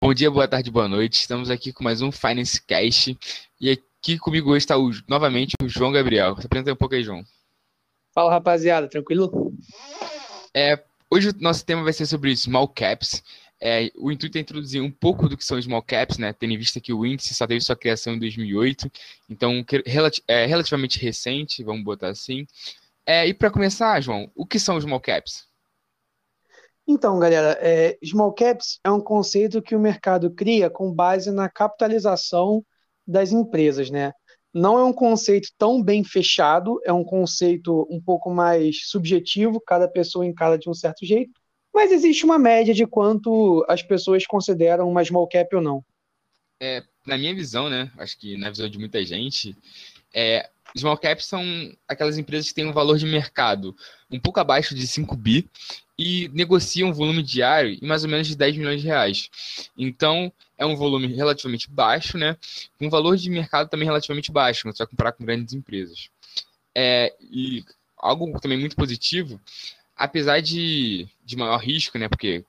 Bom dia, boa tarde, boa noite. Estamos aqui com mais um Finance Cast. E aqui comigo hoje está o, novamente o João Gabriel. Se apresenta um pouco aí, João. Fala, rapaziada, tranquilo? É, hoje o nosso tema vai ser sobre small caps. É, o intuito é introduzir um pouco do que são small caps, né? Tendo em vista que o índice só teve sua criação em 2008, então é relativamente recente, vamos botar assim. É, e para começar, João, o que são small caps? Então, galera, é, small caps é um conceito que o mercado cria com base na capitalização das empresas, né? Não é um conceito tão bem fechado, é um conceito um pouco mais subjetivo, cada pessoa encara de um certo jeito, mas existe uma média de quanto as pessoas consideram uma small cap ou não. É, na minha visão, né? Acho que na visão de muita gente, é, small caps são aquelas empresas que têm um valor de mercado um pouco abaixo de 5 bi e negociam um volume diário em mais ou menos de 10 milhões de reais. Então, é um volume relativamente baixo, né? Com um valor de mercado também relativamente baixo, quando você vai comparar com grandes empresas. É, e algo também muito positivo, apesar de, de maior risco, né? Porque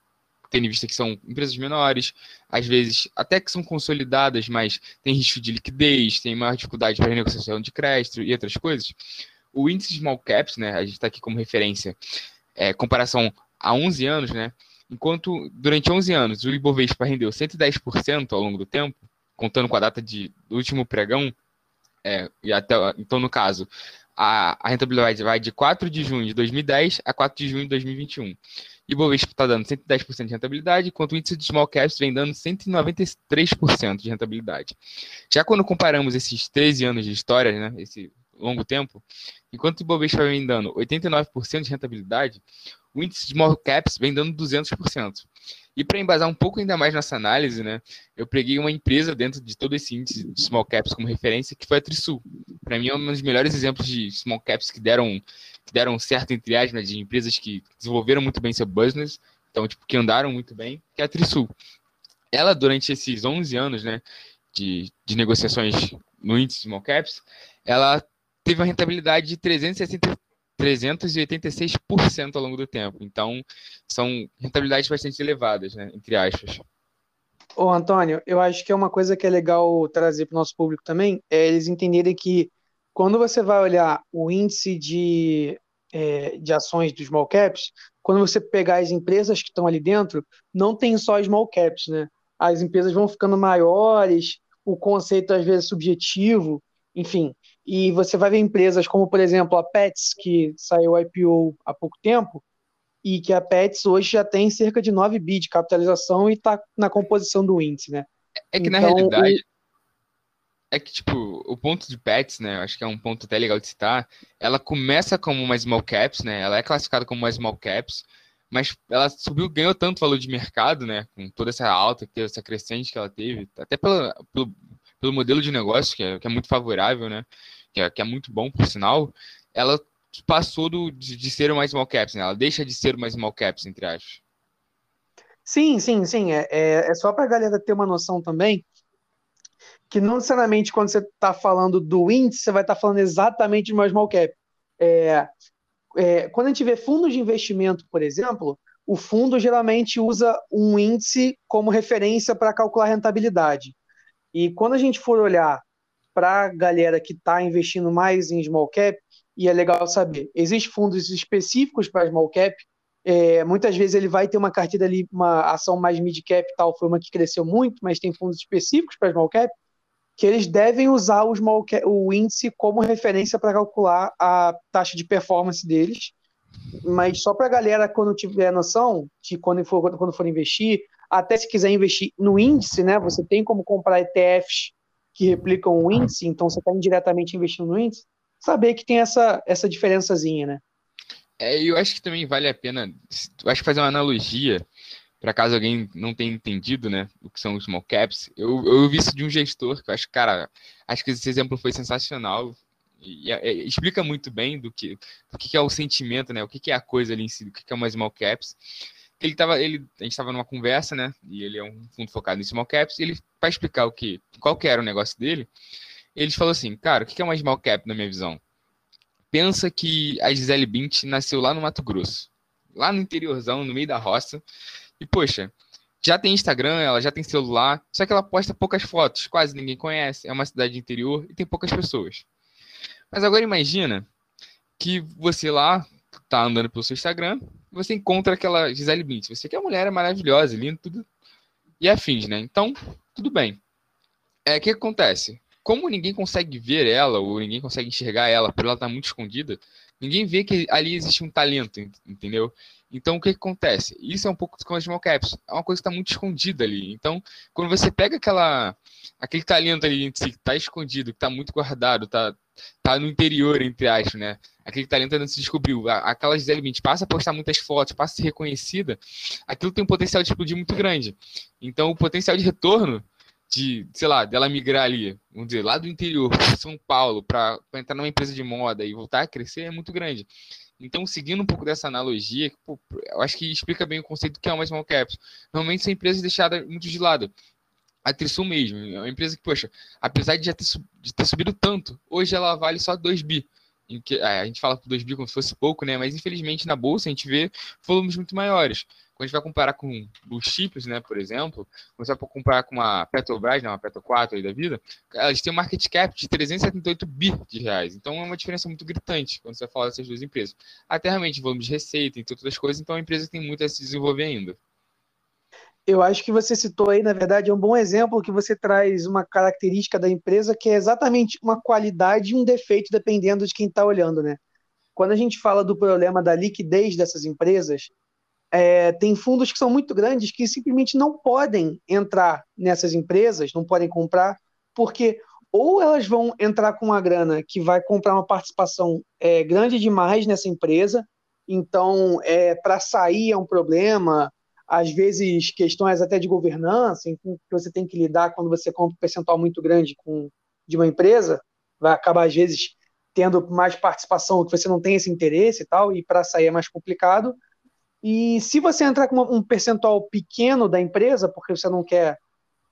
tendo em vista que são empresas menores, às vezes até que são consolidadas, mas tem risco de liquidez, tem maior dificuldade para negociação de crédito e outras coisas. O índice small caps, né, a gente está aqui como referência, é, comparação a 11 anos, né? Enquanto durante 11 anos o Ibovespa rendeu 110% ao longo do tempo, contando com a data de, do último pregão, é, e até, então no caso, a, a rentabilidade vai de 4 de junho de 2010 a 4 de junho de 2021. E o Bovespa está dando 110% de rentabilidade, enquanto o índice de small caps vem dando 193% de rentabilidade. Já quando comparamos esses 13 anos de história, né, esse longo tempo, enquanto o Bovespa vem dando 89% de rentabilidade, o índice de small caps vem dando 200%. E para embasar um pouco ainda mais nessa análise, né, eu peguei uma empresa dentro de todo esse índice de small caps como referência, que foi a Trisul. Para mim é um dos melhores exemplos de small caps que deram, que deram certo, entre aspas, né, de empresas que desenvolveram muito bem seu business, então, tipo, que andaram muito bem, que é a Trisul. Ela, durante esses 11 anos, né, de, de negociações no índice de small caps, ela teve uma rentabilidade de 360, 386% ao longo do tempo. Então, são rentabilidades bastante elevadas, né, entre aspas. Ô, Antônio, eu acho que é uma coisa que é legal trazer para o nosso público também, é eles entenderem que quando você vai olhar o índice de, é, de ações dos small caps, quando você pegar as empresas que estão ali dentro, não tem só small caps, né? As empresas vão ficando maiores, o conceito às vezes é subjetivo, enfim. E você vai ver empresas como, por exemplo, a Pets, que saiu IPO há pouco tempo, e que a Pets hoje já tem cerca de 9 bi de capitalização e está na composição do índice, né? É que então, na realidade. O... É que, tipo, o ponto de Pets, né? Acho que é um ponto até legal de citar. Ela começa como uma small caps, né? Ela é classificada como uma small caps, mas ela subiu, ganhou tanto valor de mercado, né? Com toda essa alta, essa crescente que ela teve, até pela, pelo, pelo modelo de negócio, que é, que é muito favorável, né? Que é, que é muito bom, por sinal, ela passou do, de, de ser uma small caps, né? Ela deixa de ser uma small caps, entre aspas. Sim, sim, sim. É, é, é só para a galera ter uma noção também que não necessariamente quando você está falando do índice, você vai estar tá falando exatamente de uma small cap. É, é, quando a gente vê fundos de investimento, por exemplo, o fundo geralmente usa um índice como referência para calcular rentabilidade. E quando a gente for olhar para a galera que está investindo mais em small cap, e é legal saber, existem fundos específicos para small cap, é, muitas vezes ele vai ter uma carteira ali, uma ação mais mid cap tal, foi uma que cresceu muito, mas tem fundos específicos para small cap, que eles devem usar o, small cap, o índice como referência para calcular a taxa de performance deles. Mas só para a galera, quando tiver noção, que quando for, quando for investir, até se quiser investir no índice, né? Você tem como comprar ETFs que replicam o índice, então você está indiretamente investindo no índice, saber que tem essa, essa diferençazinha, né? É, eu acho que também vale a pena, acho que fazer uma analogia, para caso alguém não tenha entendido, né, o que são os small caps, eu, eu vi isso de um gestor, que eu acho, cara, acho que esse exemplo foi sensacional, e, e, e explica muito bem do que, do que é o sentimento, né, o que é a coisa ali em si, o que é uma small caps, ele tava, ele, a gente estava numa conversa, né? E ele é um fundo focado em small caps. E ele, para explicar o que, qual que era o negócio dele, ele falou assim, cara, o que é uma small cap na minha visão? Pensa que a Gisele Bint nasceu lá no Mato Grosso, lá no interiorzão, no meio da roça. E poxa, já tem Instagram, ela já tem celular, só que ela posta poucas fotos, quase ninguém conhece, é uma cidade interior e tem poucas pessoas. Mas agora imagina que você lá tá andando pelo seu Instagram, você encontra aquela Gisele Bündchen, você que a mulher é maravilhosa, linda, tudo e afins, né? Então, tudo bem. É, o que acontece? Como ninguém consegue ver ela, ou ninguém consegue enxergar ela, por ela estar muito escondida, ninguém vê que ali existe um talento, entendeu? Então, o que, que acontece? Isso é um pouco com as caps. É uma coisa que está muito escondida ali. Então, quando você pega aquela, aquele talento ali em si, que está escondido, que está muito guardado, está tá no interior, entre aspas, né? Aquele talento ainda se descobriu. Aquela Gisele Bündchen passa a postar muitas fotos, passa a ser reconhecida, aquilo tem um potencial de explodir muito grande. Então, o potencial de retorno de, sei lá, dela migrar ali, vamos dizer, lá do interior, São Paulo, para entrar numa empresa de moda e voltar a crescer é muito grande. Então, seguindo um pouco dessa analogia, pô, eu acho que explica bem o conceito do que é uma small caps. Normalmente são empresas deixadas muito de lado. A Trisul mesmo, é uma empresa que, poxa, apesar de já ter, de ter subido tanto, hoje ela vale só 2 bi. Que, é, a gente fala por 2 bi como se fosse pouco, né? Mas infelizmente na bolsa a gente vê volumes muito maiores. Quando a gente vai comparar com os chips, né, por exemplo, quando você vai comparar com uma Petrobras, né, uma Petro 4 aí da vida, elas têm um market cap de 378 bi de reais. Então é uma diferença muito gritante quando você fala dessas duas empresas. Até realmente volume de receita e todas as coisas, então a empresa tem muito a se desenvolver ainda. Eu acho que você citou aí, na verdade, é um bom exemplo que você traz uma característica da empresa que é exatamente uma qualidade e um defeito, dependendo de quem está olhando, né? Quando a gente fala do problema da liquidez dessas empresas, é, tem fundos que são muito grandes que simplesmente não podem entrar nessas empresas, não podem comprar, porque ou elas vão entrar com uma grana que vai comprar uma participação é, grande demais nessa empresa, então é, para sair é um problema, às vezes questões até de governança, que você tem que lidar quando você compra um percentual muito grande com, de uma empresa, vai acabar às vezes tendo mais participação que você não tem esse interesse e tal, e para sair é mais complicado. E se você entrar com um percentual pequeno da empresa, porque você não quer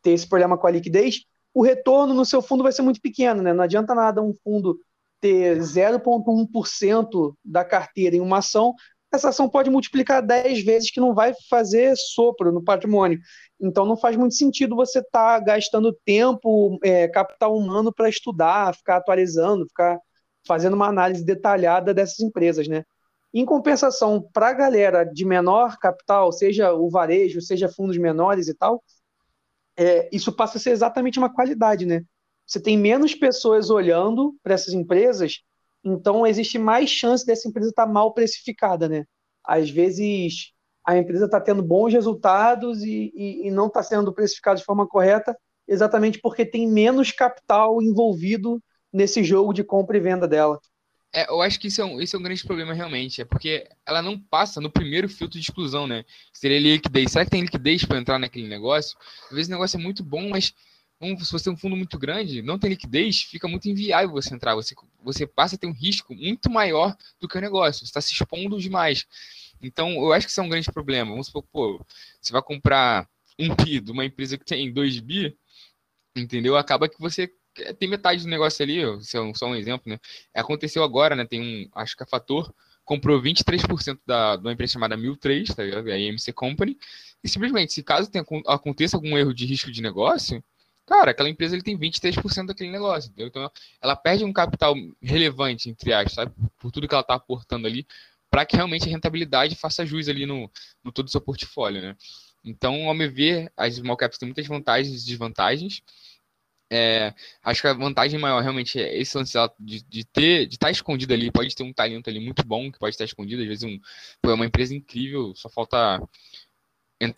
ter esse problema com a liquidez, o retorno no seu fundo vai ser muito pequeno, né? Não adianta nada um fundo ter 0,1% da carteira em uma ação, essa ação pode multiplicar 10 vezes que não vai fazer sopro no patrimônio. Então não faz muito sentido você estar tá gastando tempo, é, capital humano para estudar, ficar atualizando, ficar fazendo uma análise detalhada dessas empresas, né? Em compensação, para a galera de menor capital, seja o varejo, seja fundos menores e tal, é, isso passa a ser exatamente uma qualidade, né? Você tem menos pessoas olhando para essas empresas, então existe mais chance dessa empresa estar tá mal precificada, né? Às vezes a empresa está tendo bons resultados e, e, e não está sendo precificada de forma correta, exatamente porque tem menos capital envolvido nesse jogo de compra e venda dela. É, eu acho que isso é, um, isso é um grande problema realmente, é porque ela não passa no primeiro filtro de exclusão, né? Seria liquidez. Será que tem liquidez para entrar naquele negócio? Às vezes o negócio é muito bom, mas se você tem um fundo muito grande, não tem liquidez, fica muito inviável você entrar. Você, você passa a ter um risco muito maior do que o negócio. Você está se expondo demais. Então, eu acho que isso é um grande problema. Vamos supor, pô, você vai comprar um bi de uma empresa que tem 2 bi, entendeu? Acaba que você tem metade do negócio ali, só um exemplo, né? Aconteceu agora, né? Tem um, acho que a Fator comprou 23% da, de uma empresa chamada 1003, tá ligado? A IMC Company, e simplesmente, se caso tenha, aconteça algum erro de risco de negócio, cara, aquela empresa ele tem 23% daquele negócio, entendeu? Então, ela perde um capital relevante, entre aspas, sabe? Por tudo que ela está aportando ali, para que realmente a rentabilidade faça jus ali no, no todo o seu portfólio, né? Então, ao meu ver, as small caps têm muitas vantagens e desvantagens, é, acho que a vantagem maior realmente é esse lance de, de ter, de estar tá escondido ali, pode ter um talento ali muito bom que pode estar escondido, às vezes um, é uma empresa incrível, só falta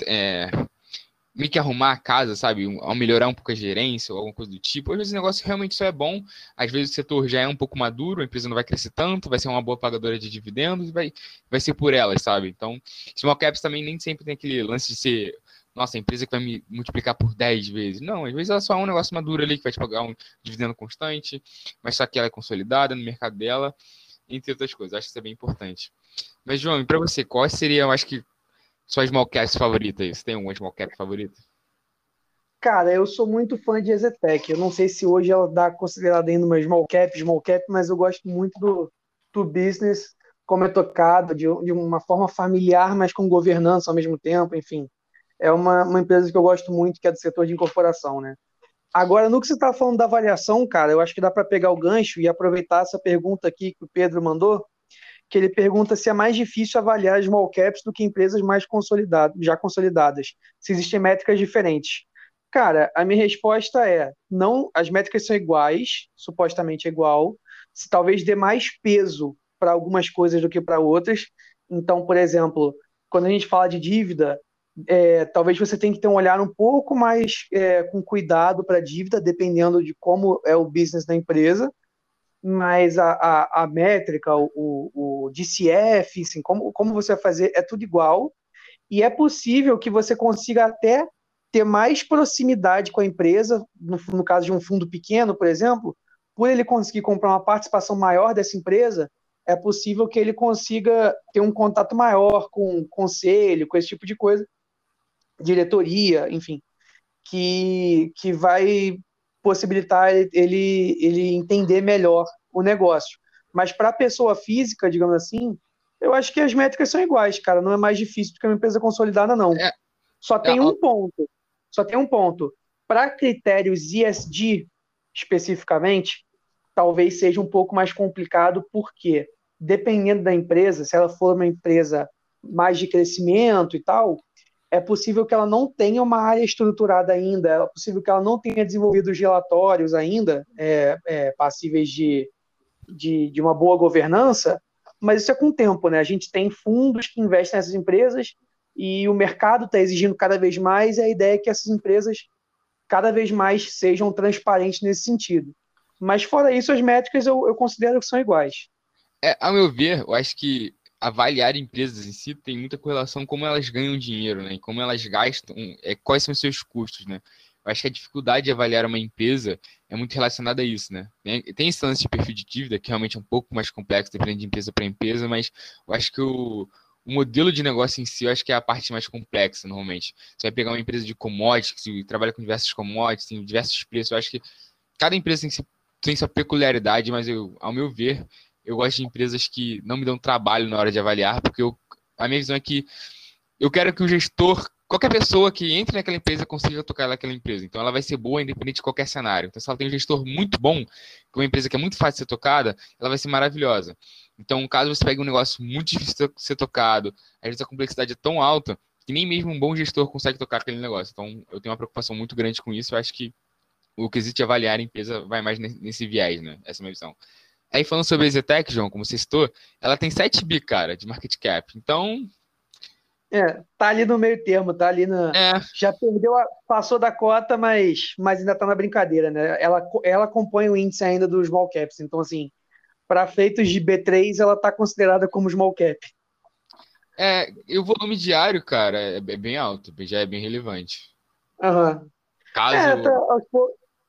é, meio que arrumar a casa, sabe? Ao melhorar um pouco a gerência ou alguma coisa do tipo. Às vezes o negócio realmente só é bom, às vezes o setor já é um pouco maduro, a empresa não vai crescer tanto, vai ser uma boa pagadora de dividendos, vai, vai ser por elas, sabe? Então, small caps também nem sempre tem aquele lance de ser nossa, a empresa que vai me multiplicar por 10 vezes. Não, às vezes ela só é um negócio maduro ali que vai te pagar um dividendo constante, mas só que ela é consolidada no mercado dela, entre outras coisas. Acho que isso é bem importante. Mas, João, para você, qual seria, eu acho que, sua small cap favorita aí? Você tem uma small cap favorita? Cara, eu sou muito fã de Ezetec. Eu não sei se hoje ela dá considerada ainda uma small cap, small cap, mas eu gosto muito do, do business, como é tocado, de, de uma forma familiar, mas com governança ao mesmo tempo, enfim. é uma, uma empresa que eu gosto muito, que é do setor de incorporação, né? Agora, no que você está falando da avaliação, cara, eu acho que dá para pegar o gancho e aproveitar essa pergunta aqui que o Pedro mandou, que ele pergunta se é mais difícil avaliar small caps do que empresas mais consolidadas, já consolidadas, se existem métricas diferentes. Cara, a minha resposta é: não, as métricas são iguais, supostamente igual, se talvez dê mais peso para algumas coisas do que para outras. Então, por exemplo, quando a gente fala de dívida, é, talvez você tenha que ter um olhar um pouco mais é, com cuidado para a dívida, dependendo de como é o business da empresa, mas a, a, a métrica, o, o, DCF, assim, como, como você vai fazer, é tudo igual, e é possível que você consiga até ter mais proximidade com a empresa, no, no caso de um fundo pequeno, por exemplo, por ele conseguir comprar uma participação maior dessa empresa, é possível que ele consiga ter um contato maior com o conselho, com esse tipo de coisa, diretoria, enfim, que, que vai possibilitar ele, ele entender melhor o negócio. Mas para a pessoa física, digamos assim, eu acho que as métricas são iguais, cara. Não é mais difícil do que uma empresa consolidada, não. É, só tem é, um ponto. Só tem um ponto. Para critérios ESG, especificamente, talvez seja um pouco mais complicado, porque dependendo da empresa, se ela for uma empresa mais de crescimento e tal, é possível que ela não tenha uma área estruturada ainda, é possível que ela não tenha desenvolvido os relatórios ainda, é, é, passíveis de, de, de, uma boa governança, mas isso é com o tempo, né? A gente tem fundos que investem nessas empresas e o mercado está exigindo cada vez mais, e a ideia é que essas empresas cada vez mais sejam transparentes nesse sentido. Mas fora isso, as métricas eu, eu considero que são iguais. É, ao meu ver, eu acho que avaliar empresas em si tem muita correlação com como elas ganham dinheiro, né? E como elas gastam, é, quais são os seus custos, né? Eu acho que a dificuldade de avaliar uma empresa é muito relacionada a isso, né? Tem, tem esse lance de perfil de dívida, que realmente é um pouco mais complexo, dependendo de empresa para empresa, mas eu acho que o, o modelo de negócio em si, eu acho que é a parte mais complexa, normalmente. Você vai pegar uma empresa de commodities, que trabalha com diversos commodities, tem diversos preços, eu acho que cada empresa tem, tem sua peculiaridade, mas eu, ao meu ver, eu gosto de empresas que não me dão trabalho na hora de avaliar, porque eu, a minha visão é que eu quero que o gestor, qualquer pessoa que entre naquela empresa consiga tocar naquela empresa. Então ela vai ser boa independente de qualquer cenário. Então se ela tem um gestor muito bom, que uma empresa que é muito fácil de ser tocada, ela vai ser maravilhosa. Então, caso você pegue um negócio muito difícil de ser tocado, às vezes a complexidade é tão alta que nem mesmo um bom gestor consegue tocar aquele negócio. Então, eu tenho uma preocupação muito grande com isso. Eu acho que o quesito de avaliar a empresa vai mais nesse viés, né? Essa é a minha visão. Aí falando sobre a Zetec, João, como você citou, ela tem 7 bi, cara, de market cap. Então. É, tá ali no meio termo, tá ali na. É. Já perdeu, a... passou da cota, mas, mas ainda tá na brincadeira, né? Ela, ela compõe o índice ainda dos small caps. Então, assim, para feitos de B3, ela tá considerada como small cap. É, e o volume diário, cara, é, é bem alto, já é bem relevante. Aham. Caso. É, tá,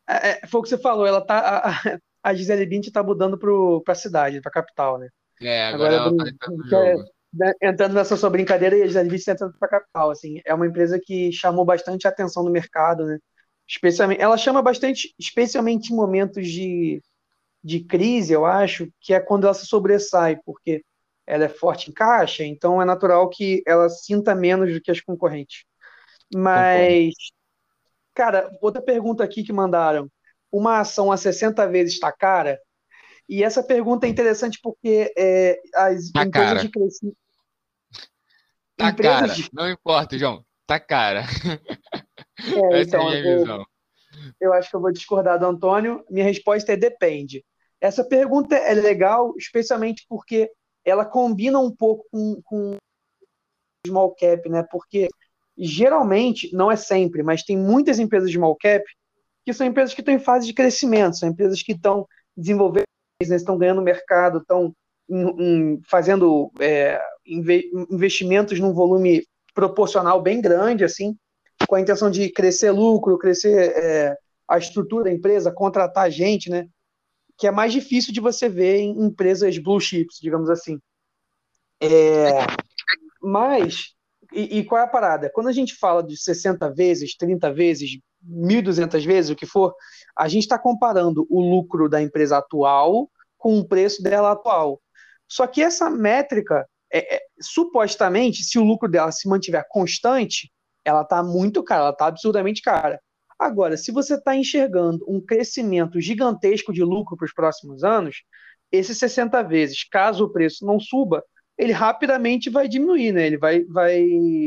é, é, foi o que você falou, ela tá. A, a Gisele Bündchen tá mudando para a cidade, para a capital, né? É, agora, agora ela tá entrando, é, né, entrando nessa sua brincadeira e a Gisele Bündchen tá entrando para a capital, assim, é uma empresa que chamou bastante atenção no mercado, né? Especialmente, ela chama bastante, especialmente em momentos de, de crise, eu acho, que é quando ela se sobressai, porque ela é forte em caixa, então é natural que ela sinta menos do que as concorrentes. Mas, cara, outra pergunta aqui que mandaram uma ação a 60 vezes está cara? E essa pergunta é interessante porque é, as tá empresas cara. de crescimento. Tá empresas cara, de... não importa, João. Tá cara. É, essa então, é a minha eu, visão. Eu acho que eu vou discordar do Antônio. Minha resposta é depende. Essa pergunta é legal, especialmente porque ela combina um pouco com, com small cap, né? Porque geralmente, não é sempre, mas tem muitas empresas de small cap que são empresas que estão em fase de crescimento, são empresas que estão desenvolvendo, estão ganhando mercado, estão fazendo é, investimentos num volume proporcional bem grande, assim, com a intenção de crescer lucro, crescer é, a estrutura da empresa, contratar gente, né? Que é mais difícil de você ver em empresas blue chips, digamos assim. É, mas, e, e qual é a parada? Quando a gente fala de 60 vezes, 30 vezes, 1.200 vezes, o que for, a gente está comparando o lucro da empresa atual com o preço dela atual. Só que essa métrica, é, é, supostamente, se o lucro dela se mantiver constante, ela está muito cara, ela está absurdamente cara. Agora, se você está enxergando um crescimento gigantesco de lucro para os próximos anos, esses 60 vezes, caso o preço não suba, ele rapidamente vai diminuir, né? Ele vai, vai.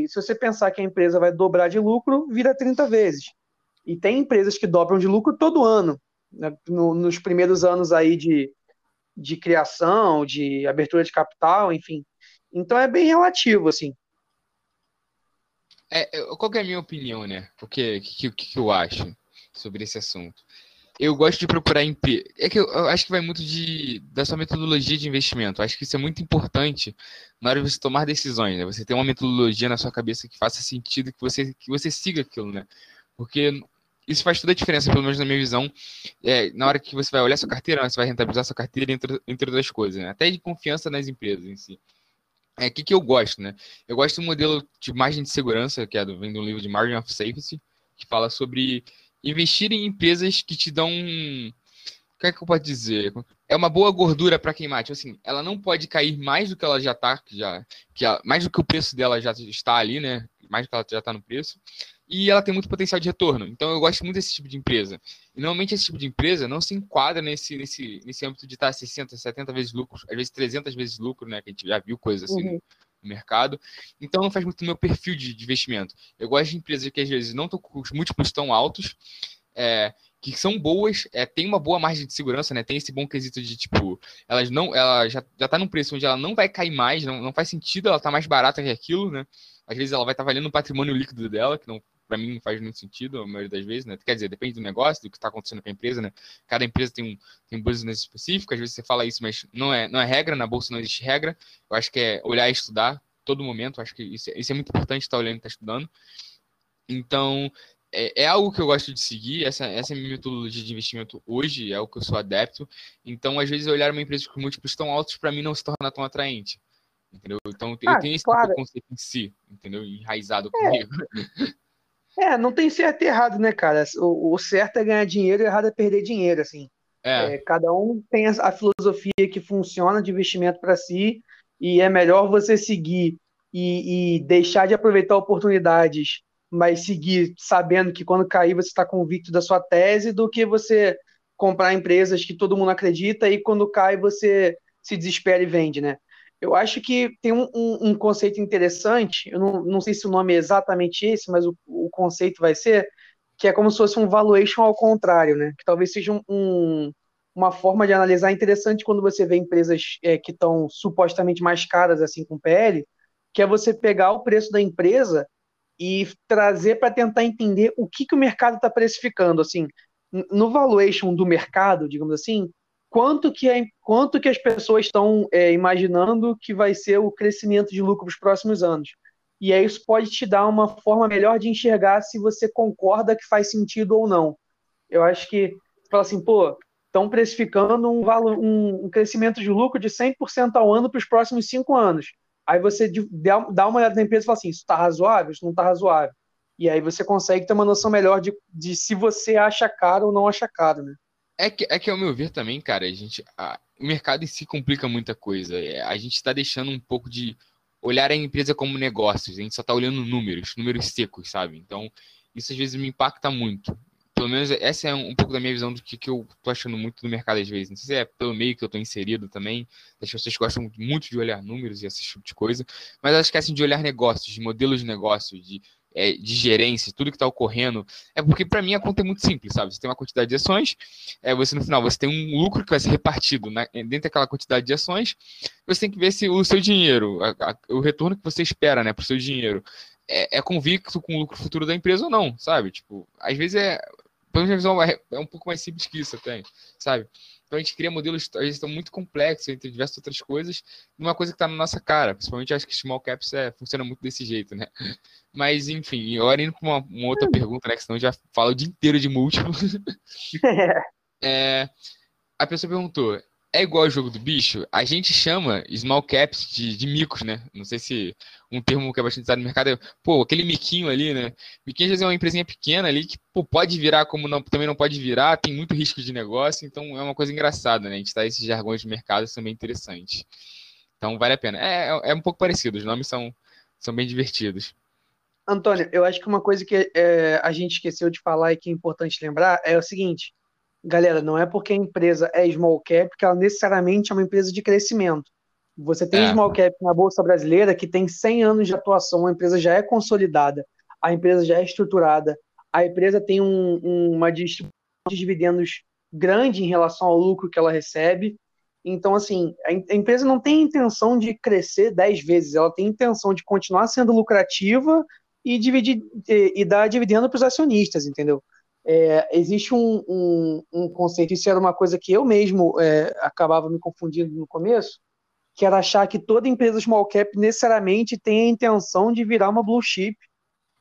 Se você pensar que a empresa vai dobrar de lucro, vira 30 vezes. E tem empresas que dobram de lucro todo ano. Né? No, nos primeiros anos aí de, de criação, de abertura de capital, enfim. Então é bem relativo, assim. É, qual é a minha opinião, né? O que, que, que eu acho sobre esse assunto? Eu gosto de procurar empresa. É que eu, eu, acho que vai muito de, da sua metodologia de investimento. Eu acho que isso é muito importante na hora de você tomar decisões, né? Você ter uma metodologia na sua cabeça que faça sentido, que você, que você siga aquilo, né? Porque isso faz toda a diferença, pelo menos na minha visão. É, na hora que você vai olhar sua carteira, você vai rentabilizar sua carteira, entre, entre outras coisas, né? Até de confiança nas empresas em si. É o que, que eu gosto, né? Eu gosto do modelo de margem de segurança, que é do, vem do livro de Margin of Safety, que fala sobre investir em empresas que te dão. O que é que eu posso dizer? É uma boa gordura para queimar. Tipo assim, ela não pode cair mais do que ela já está, já, que mais do que o preço dela já está ali, né? Mais do que ela já está no preço e ela tem muito potencial de retorno. Então eu gosto muito desse tipo de empresa. E normalmente esse tipo de empresa não se enquadra nesse, nesse, nesse âmbito de estar 60, 70 vezes lucro, às vezes 300 vezes lucro, né? Que a gente já viu coisas assim uhum. no mercado. Então não faz muito o meu perfil de, de, investimento. Eu gosto de empresas que às vezes não estão com os múltiplos tão altos, é, que são boas, é, tem uma boa margem de segurança, né? Tem esse bom quesito de tipo, elas não, ela já, já tá num preço onde ela não vai cair mais, não, não faz sentido ela tá mais barata que aquilo, né? Às vezes ela vai estar tá valendo o patrimônio líquido dela, que não para mim não faz muito sentido, a maioria das vezes, né? Quer dizer, depende do negócio, do que está acontecendo com a empresa, né? Cada empresa tem um, tem um business específico, às vezes você fala isso, mas não é, não é regra, na bolsa não existe regra. Eu acho que é olhar e estudar todo momento, acho que isso, é, isso é muito importante, estar tá olhando e estar tá estudando. Então, é, é, algo que eu gosto de seguir, essa, essa é a minha metodologia de investimento hoje, é o que eu sou adepto. Então, às vezes, olhar uma empresa com múltiplos tão altos, para mim, não se torna tão atraente. Entendeu? Então, eu ah, tenho esse claro. conceito em si, entendeu? Enraizado é. comigo. É, não tem certo e errado, né, cara? O, o certo é ganhar dinheiro e o errado é perder dinheiro, assim. É. É, cada um tem a, a, filosofia que funciona de investimento para si e é melhor você seguir e, e, deixar de aproveitar oportunidades, mas seguir sabendo que quando cair você está convicto da sua tese, do que você comprar empresas que todo mundo acredita e quando cai você se desespera e vende, né? Eu acho que tem um, um, um, conceito interessante, eu não, não sei se o nome é exatamente esse, mas o, o, conceito vai ser que é como se fosse um valuation ao contrário, né? Que talvez seja um, uma forma de analisar interessante quando você vê empresas é, que estão supostamente mais caras, assim, com PL, que é você pegar o preço da empresa e trazer para tentar entender o que, que o mercado está precificando, assim, no valuation do mercado, digamos assim, quanto que, é, quanto que as pessoas estão é, imaginando que vai ser o crescimento de lucro nos próximos anos. E aí isso pode te dar uma forma melhor de enxergar se você concorda que faz sentido ou não. Eu acho que, fala assim, pô, estão precificando um, valor, um, um crescimento de lucro de 100% ao ano para os próximos cinco anos. Aí você dá uma olhada na empresa e fala assim, isso está razoável, isso não está razoável. E aí você consegue ter uma noção melhor de, de se você acha caro ou não acha caro, né? É que, é que, ao meu ver, também, cara, a gente, a, o mercado em si complica muita coisa. É, a gente está deixando um pouco de olhar a empresa como negócios. A gente só está olhando números, números secos, sabe? Então, isso às vezes me impacta muito. Pelo menos essa é um, um pouco da minha visão do que, que eu tô achando muito do mercado às vezes. Não sei se é pelo meio que eu tô inserido também. As pessoas gostam muito de olhar números e esse tipo de coisa. Mas elas esquecem de olhar negócios, de modelos de negócios, de é, de gerência, tudo que está ocorrendo, é porque para mim a conta é muito simples, sabe? Você tem uma quantidade de ações, é, você no final você tem um lucro que vai ser repartido né, dentro daquela quantidade de ações, você tem que ver se o seu dinheiro, a, a, o retorno que você espera, né, para o seu dinheiro, é, é, convicto com o lucro futuro da empresa ou não, sabe? Tipo, às vezes é, pelo menos visão é, é um pouco mais simples que isso até, sabe? Então a gente cria modelos vezes estão muito complexos entre diversas outras coisas, numa coisa que está na nossa cara. Principalmente acho que small caps é, funciona muito desse jeito, né? Mas enfim, agora indo para uma, uma, outra hum. pergunta, né? Que senão já fala o dia inteiro de múltiplo. é, a pessoa perguntou: é igual ao jogo do bicho, a gente chama small caps de, de micos, né? Não sei se um termo que é bastante usado no mercado é, pô, aquele miquinho ali, né? Miquinho às vezes é uma empresinha pequena ali que pô, pode virar como não, também não pode virar, tem muito risco de negócio, então é uma coisa engraçada, né? A gente tá esses jargões de mercado são bem interessantes. Então vale a pena. É, é, é um pouco parecido, os nomes são, são bem divertidos. Antônio, eu acho que uma coisa que é, a gente esqueceu de falar e que é importante lembrar é o seguinte, galera, não é porque a empresa é small cap que ela necessariamente é uma empresa de crescimento. Você tem é. small cap na Bolsa Brasileira que tem 100 anos de atuação, a empresa já é consolidada, a empresa já é estruturada, a empresa tem um, um, uma distribuição de dividendos grande em relação ao lucro que ela recebe. Então, assim, a, empresa não tem intenção de crescer 10 vezes, ela tem intenção de continuar sendo lucrativa e dividir e, e dar dividendo para os acionistas, entendeu? É, existe um, um, um, conceito, isso era uma coisa que eu mesmo é, acabava me confundindo no começo, que era achar que toda empresa small cap necessariamente tem a intenção de virar uma blue chip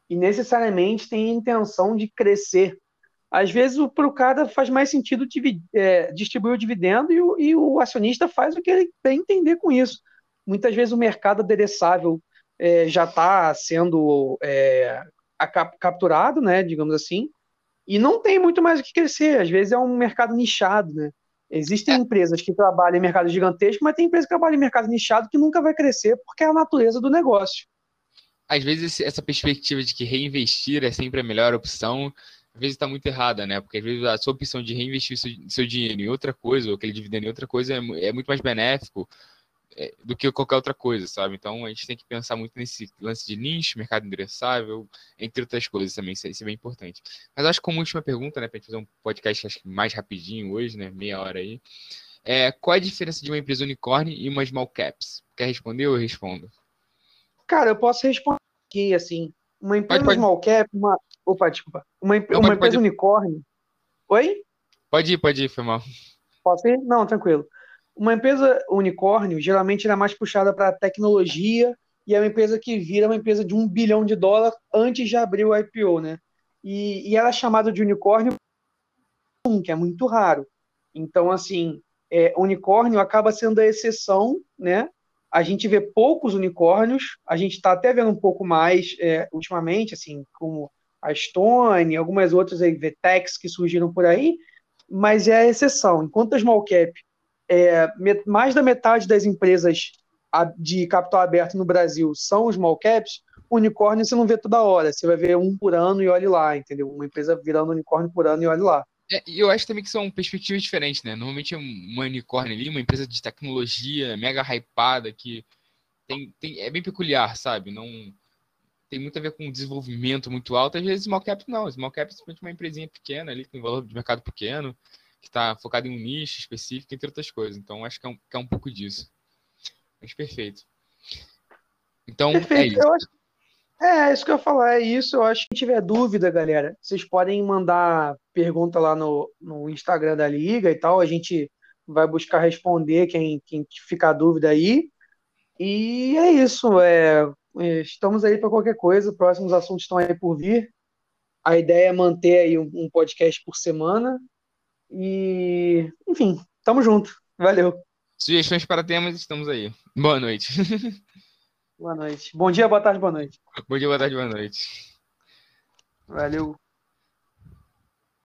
e necessariamente tem a intenção de crescer. Às vezes, para o cara faz mais sentido é, distribuir o dividendo e o, e o, acionista faz o que ele tem entender com isso. Muitas vezes o mercado adereçável é, já está sendo é, capturado, né, digamos assim, e não tem muito mais o que crescer. Às vezes é um mercado nichado, né? Existem é. empresas que trabalham em mercado gigantesco, mas tem empresas que trabalham em mercado nichado que nunca vai crescer porque é a natureza do negócio às vezes essa perspectiva de que reinvestir é sempre a melhor opção, às vezes está muito errada, né? Porque às vezes a sua opção de reinvestir seu, seu dinheiro em outra coisa, ou aquele dividendo em outra coisa, é, é muito mais benéfico do que qualquer outra coisa, sabe? Então a gente tem que pensar muito nesse lance de nicho, mercado endereçável, entre outras coisas também, isso, isso é bem importante. Mas acho que como última pergunta, né, para gente fazer um podcast acho que mais rapidinho hoje, né, meia hora aí, é, qual é a diferença de uma empresa unicórnio e uma small caps? Quer responder ou eu respondo? Cara, eu posso responder aqui, assim, uma empresa pode, pode. small cap, uma. Opa, desculpa. Uma, Não, uma pode, empresa unicórnio. Oi? Pode ir, pode ir, foi mal. Posso ir? Não, tranquilo. Uma empresa unicórnio, geralmente, é mais puxada para tecnologia e é uma empresa que vira uma empresa de um bilhão de dólar antes de abrir o IPO, né? E, e ela é chamada de unicórnio, que é muito raro. Então, assim, é, unicórnio acaba sendo a exceção, né? a gente vê poucos unicórnios, a gente está até vendo um pouco mais é, ultimamente, assim, como a Stone, algumas outras aí, VTEX que surgiram por aí, mas é a exceção. Enquanto a small cap, é, mais da metade das empresas de capital aberto no Brasil são small caps, unicórnio você não vê toda hora, você vai ver um por ano e olhe lá, entendeu? Uma empresa virando unicórnio por ano e olhe lá. É, e eu acho também que são perspectivas diferentes, né? Normalmente é uma unicórnio ali, uma empresa de tecnologia mega hypada, que tem, tem, é bem peculiar, sabe? Não tem muito a ver com desenvolvimento muito alto. Às vezes, small cap não. Small cap é simplesmente uma empresinha pequena ali, com valor de mercado pequeno, que está focado em um nicho específico, entre outras coisas. Então, acho que é um, que é um pouco disso. Mas perfeito. Então, é perfeito. é isso. Acho, é, isso que eu ia falar, é isso. Eu acho que se tiver dúvida, galera, vocês podem mandar pergunta lá no, no Instagram da Liga e tal. A gente vai buscar responder quem, quem ficar dúvida aí. E é isso. É, é estamos aí para qualquer coisa. Próximos assuntos estão aí por vir. A ideia é manter aí um, um podcast por semana. E, enfim, tamo junto. Valeu. Sugestões para temas, estamos aí. Boa noite. Boa noite. Bom dia, boa tarde, boa noite. Bom dia, boa tarde, boa noite. Valeu.